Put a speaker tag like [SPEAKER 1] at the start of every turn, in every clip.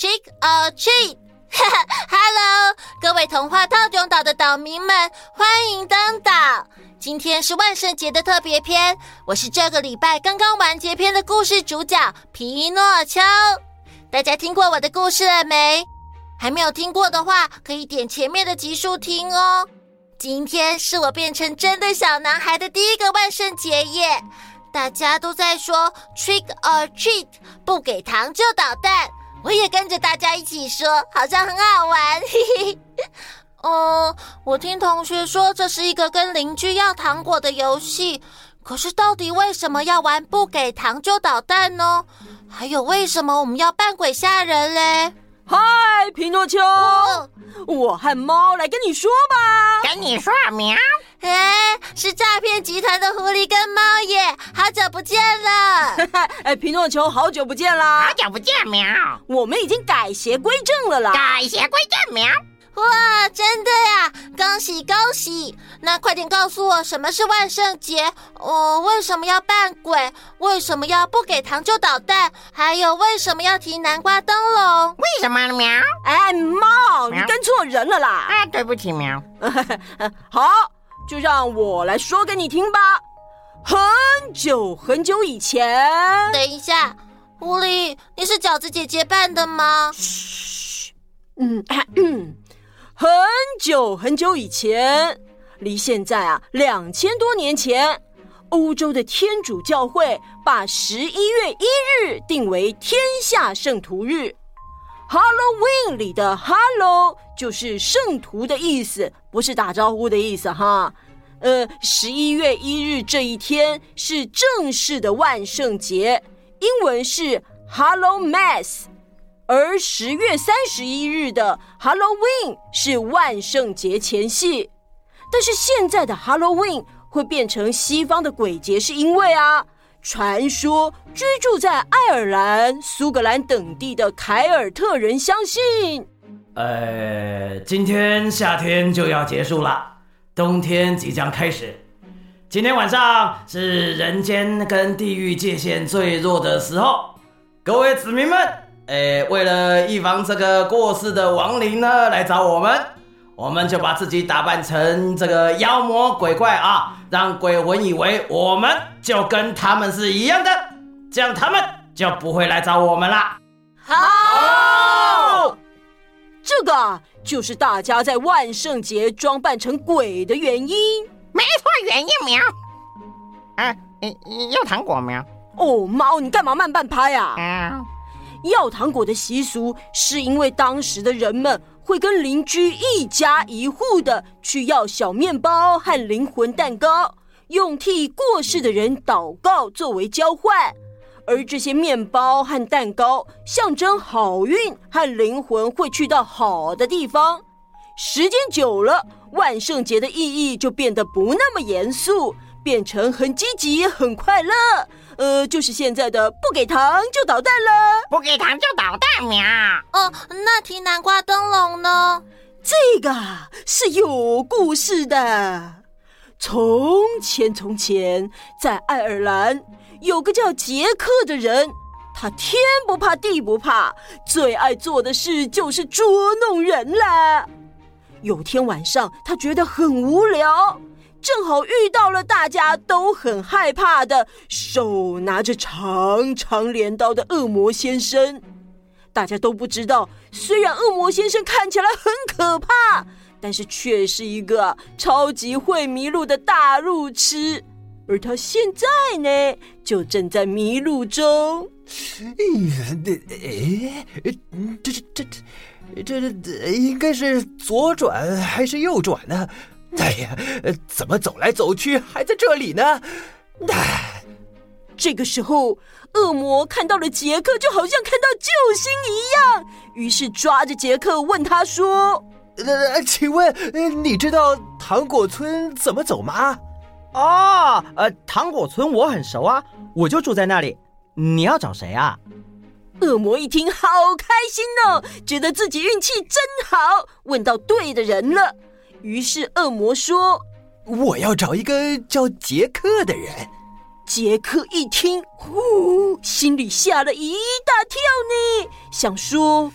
[SPEAKER 1] Trick or treat！哈 哈，Hello，各位童话套中岛的岛民们，欢迎登岛。今天是万圣节的特别篇，我是这个礼拜刚刚完结篇的故事主角皮诺丘。大家听过我的故事了没？还没有听过的话，可以点前面的集数听哦。今天是我变成真的小男孩的第一个万圣节耶！大家都在说 trick or treat，不给糖就捣蛋。我也跟着大家一起说，好像很好玩。嘿嘿。哦，我听同学说这是一个跟邻居要糖果的游戏。可是到底为什么要玩不给糖就捣蛋呢？还有为什么我们要扮鬼吓人嘞？
[SPEAKER 2] 嗨，皮诺丘，哦、我和猫来跟你说吧。
[SPEAKER 3] 跟你说喵。
[SPEAKER 1] 哎，是诈骗集团的狐狸跟猫耶！好久不见了。
[SPEAKER 2] 哎，皮诺丘，好久不见啦！
[SPEAKER 3] 好久不见，喵！
[SPEAKER 2] 我们已经改邪归正了啦！
[SPEAKER 3] 改邪归正，喵！
[SPEAKER 1] 哇，真的呀！恭喜恭喜！那快点告诉我，什么是万圣节？我、哦、为什么要扮鬼？为什么要不给糖就捣蛋？还有为什么要提南瓜灯笼？
[SPEAKER 3] 为什么，喵？
[SPEAKER 2] 哎，猫，你跟错人了啦！
[SPEAKER 3] 啊，对不起，喵。
[SPEAKER 2] 好。就让我来说给你听吧。很久很久以前，
[SPEAKER 1] 等一下，狐狸，你是饺子姐姐扮的吗？
[SPEAKER 2] 嘘，嗯，嗯，很久很久以前，离现在啊两千多年前，欧洲的天主教会把十一月一日定为天下圣徒日。Halloween 里的 Hallow 就是圣徒的意思，不是打招呼的意思哈。呃，十一月一日这一天是正式的万圣节，英文是 Hallowmas，而十月三十一日的 Halloween 是万圣节前夕。但是现在的 Halloween 会变成西方的鬼节，是因为啊。传说居住在爱尔兰、苏格兰等地的凯尔特人相信，
[SPEAKER 4] 呃，今天夏天就要结束了，冬天即将开始。今天晚上是人间跟地狱界限最弱的时候，各位子民们，呃，为了预防这个过世的亡灵呢来找我们。我们就把自己打扮成这个妖魔鬼怪啊，让鬼魂以为我们就跟他们是一样的，这样他们就不会来找我们啦。
[SPEAKER 2] 好，这个就是大家在万圣节装扮成鬼的原因。
[SPEAKER 3] 没错，原因喵。啊，要糖果喵。
[SPEAKER 2] 哦，猫，你干嘛慢半拍呀？
[SPEAKER 3] 啊，
[SPEAKER 2] 要糖果的习俗是因为当时的人们。会跟邻居一家一户的去要小面包和灵魂蛋糕，用替过世的人祷告作为交换，而这些面包和蛋糕象征好运和灵魂会去到好的地方。时间久了，万圣节的意义就变得不那么严肃，变成很积极、很快乐。呃，就是现在的不给糖就捣蛋了，
[SPEAKER 3] 不给糖就捣蛋喵。
[SPEAKER 1] 哦，那提南瓜灯笼呢？
[SPEAKER 2] 这个是有故事的。从前从前，在爱尔兰有个叫杰克的人，他天不怕地不怕，最爱做的事就是捉弄人了。有天晚上，他觉得很无聊。正好遇到了大家都很害怕的手拿着长长镰刀的恶魔先生。大家都不知道，虽然恶魔先生看起来很可怕，但是却是一个超级会迷路的大路痴。而他现在呢，就正在迷路中。
[SPEAKER 5] 哎，这这这这这这应该是左转还是右转呢？哎呀，怎么走来走去还在这里呢？哎，
[SPEAKER 2] 这个时候，恶魔看到了杰克，就好像看到救星一样，于是抓着杰克问他说：“
[SPEAKER 5] 呃，请问你知道糖果村怎么走吗？”“
[SPEAKER 6] 哦，呃，糖果村我很熟啊，我就住在那里。你要找谁啊？”
[SPEAKER 2] 恶魔一听，好开心哦，觉得自己运气真好，问到对的人了。于是恶魔说：“
[SPEAKER 5] 我要找一个叫杰克的人。”
[SPEAKER 2] 杰克一听，呼，心里吓了一大跳呢，想说：“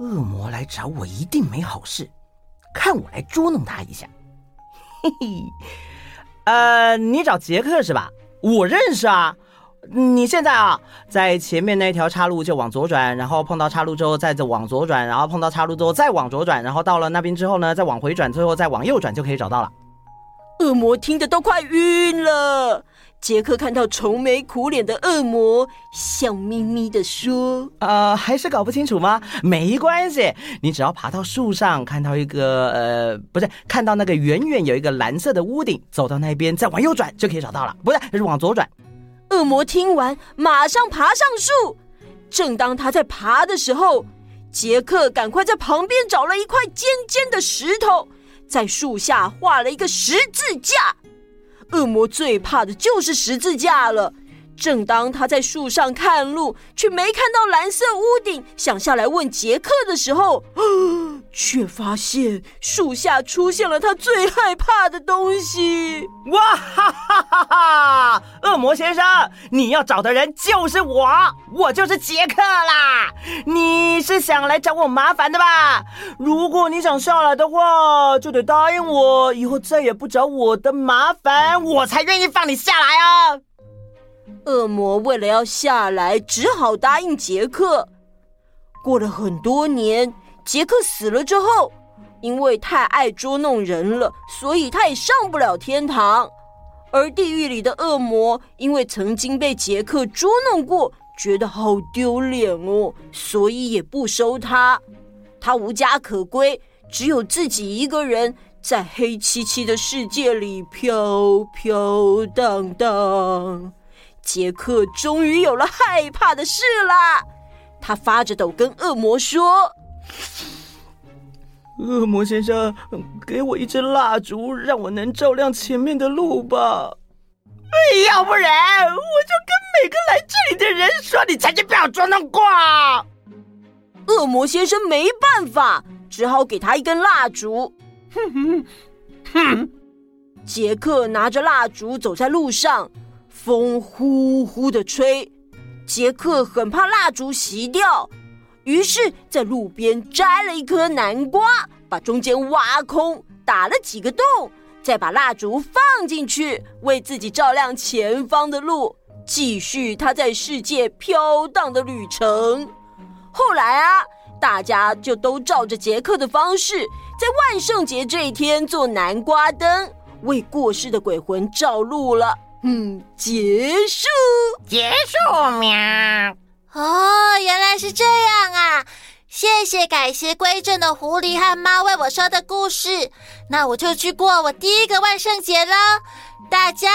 [SPEAKER 6] 恶魔来找我一定没好事，看我来捉弄他一下。嘿嘿，呃，你找杰克是吧？我认识啊。你现在啊，在前面那条岔路就往左转，然后碰到岔路之后再往左转，然后碰到岔路之后再往左转，然后到了那边之后呢，再往回转，最后再往右转就可以找到了。
[SPEAKER 2] 恶魔听得都快晕了。杰克看到愁眉苦脸的恶魔，笑眯眯地说：“
[SPEAKER 6] 呃，还是搞不清楚吗？没关系，你只要爬到树上，看到一个呃，不是，看到那个远远有一个蓝色的屋顶，走到那边，再往右转就可以找到了。不是，是往左转。”
[SPEAKER 2] 恶魔听完，马上爬上树。正当他在爬的时候，杰克赶快在旁边找了一块尖尖的石头，在树下画了一个十字架。恶魔最怕的就是十字架了。正当他在树上看路，却没看到蓝色屋顶，想下来问杰克的时候，却发现树下出现了他最害怕的东西！
[SPEAKER 6] 哇哈哈哈哈！恶魔先生，你要找的人就是我，我就是杰克啦！你是想来找我麻烦的吧？如果你想下来的话，就得答应我，以后再也不找我的麻烦，我才愿意放你下来啊！
[SPEAKER 2] 恶魔为了要下来，只好答应杰克。过了很多年，杰克死了之后，因为太爱捉弄人了，所以他也上不了天堂。而地狱里的恶魔，因为曾经被杰克捉弄过，觉得好丢脸哦，所以也不收他。他无家可归，只有自己一个人在黑漆漆的世界里飘飘荡荡。杰克终于有了害怕的事啦！他发着抖跟恶魔说：“
[SPEAKER 6] 恶魔先生，给我一支蜡烛，让我能照亮前面的路吧。要不然，我就跟每个来这里的人说，你曾经被我捉弄过。”
[SPEAKER 2] 恶魔先生没办法，只好给他一根蜡烛。哼哼哼！杰克拿着蜡烛走在路上。风呼呼的吹，杰克很怕蜡烛熄掉，于是，在路边摘了一颗南瓜，把中间挖空，打了几个洞，再把蜡烛放进去，为自己照亮前方的路，继续他在世界飘荡的旅程。后来啊，大家就都照着杰克的方式，在万圣节这一天做南瓜灯，为过世的鬼魂照路了。嗯，结束，
[SPEAKER 3] 结束喵。
[SPEAKER 1] 哦，原来是这样啊！谢谢改邪归正的狐狸和猫为我说的故事。那我就去过我第一个万圣节了。大家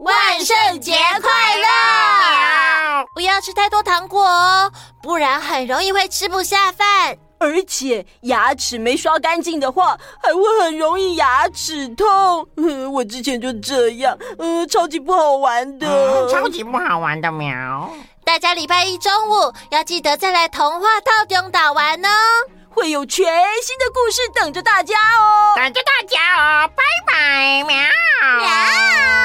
[SPEAKER 1] 万圣节快乐！不要吃太多糖果哦，不然很容易会吃不下饭。
[SPEAKER 2] 而且牙齿没刷干净的话，还会很容易牙齿痛。嗯，我之前就这样，嗯，超级不好玩的，
[SPEAKER 3] 嗯、超级不好玩的喵。
[SPEAKER 1] 大家礼拜一中午要记得再来童话套中岛玩哦。
[SPEAKER 2] 会有全新的故事等着大家哦。
[SPEAKER 3] 等着大家哦拜拜喵。喵。